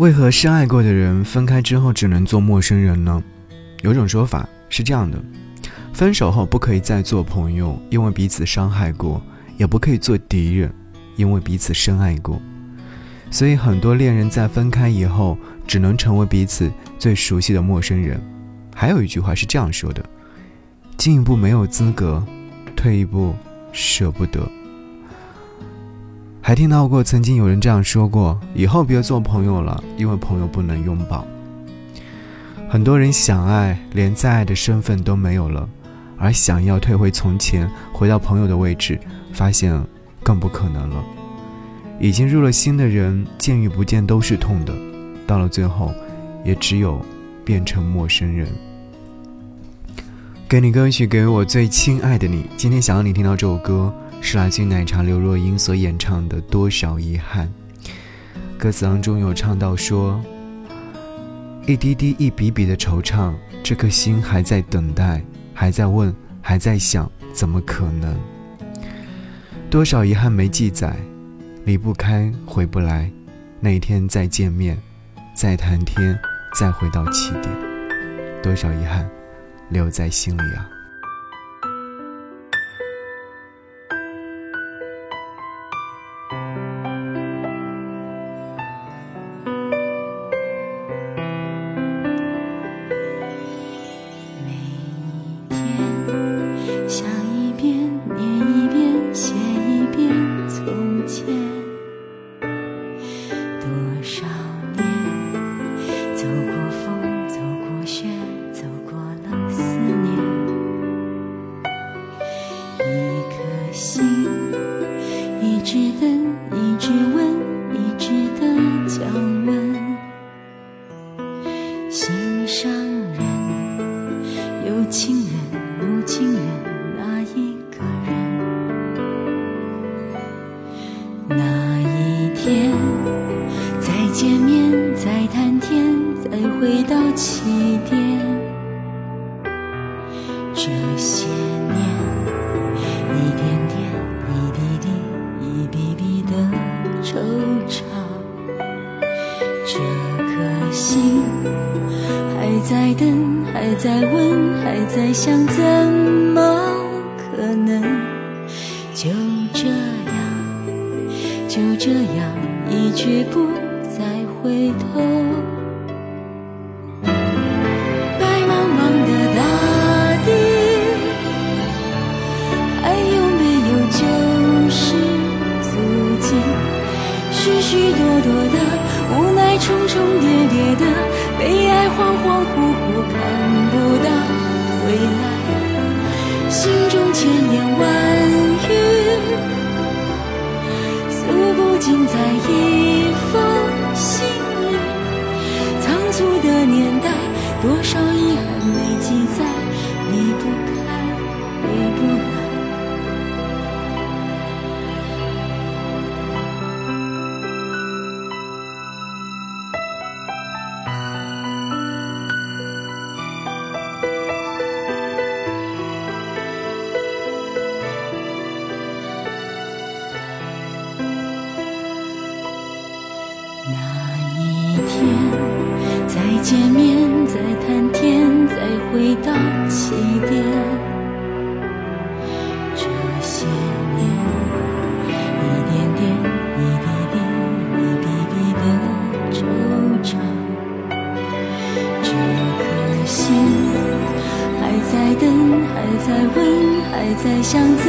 为何深爱过的人分开之后只能做陌生人呢？有种说法是这样的：分手后不可以再做朋友，因为彼此伤害过；也不可以做敌人，因为彼此深爱过。所以很多恋人在分开以后，只能成为彼此最熟悉的陌生人。还有一句话是这样说的：进一步没有资格，退一步舍不得。还听到过曾经有人这样说过：“以后别做朋友了，因为朋友不能拥抱。”很多人想爱，连再爱的身份都没有了，而想要退回从前，回到朋友的位置，发现更不可能了。已经入了心的人，见与不见都是痛的，到了最后，也只有变成陌生人。给你歌曲，给我最亲爱的你。今天想要你听到这首歌。是来自奶茶刘若英所演唱的《多少遗憾》。歌词当中有唱到说：“一滴滴、一笔笔的惆怅，这颗心还在等待，还在问，还在想，怎么可能？多少遗憾没记载，离不开，回不来，那一天再见面，再谈天，再回到起点，多少遗憾留在心里啊。”这颗心还在等，还在问，还在想，怎么可能就这样，就这样一去不再？回头，模糊看不到未来，心中千言万语，诉不尽在一封。信里仓促的年代，多少遗憾没尽见面，再谈天，再回到起点。这些年，一点点，一滴滴，一笔笔的惆怅。这颗心还在等，还在问，还在想，怎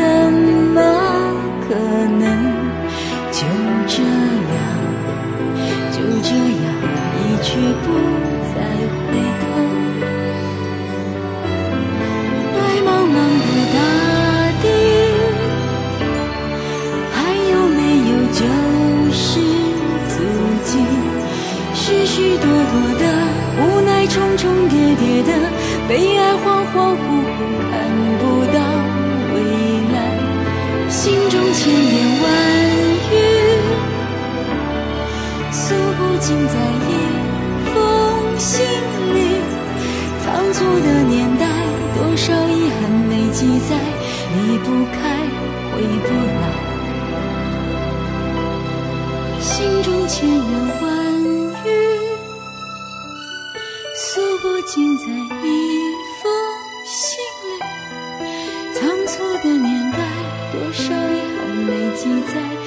重重叠叠的悲哀，恍恍惚惚看不到未来，心中千言万语，诉不尽在一。心里仓促的年代，多少遗憾没记载，离不开，回不来，心中千言万浸在一封信里。仓促的年代多少遗憾没记载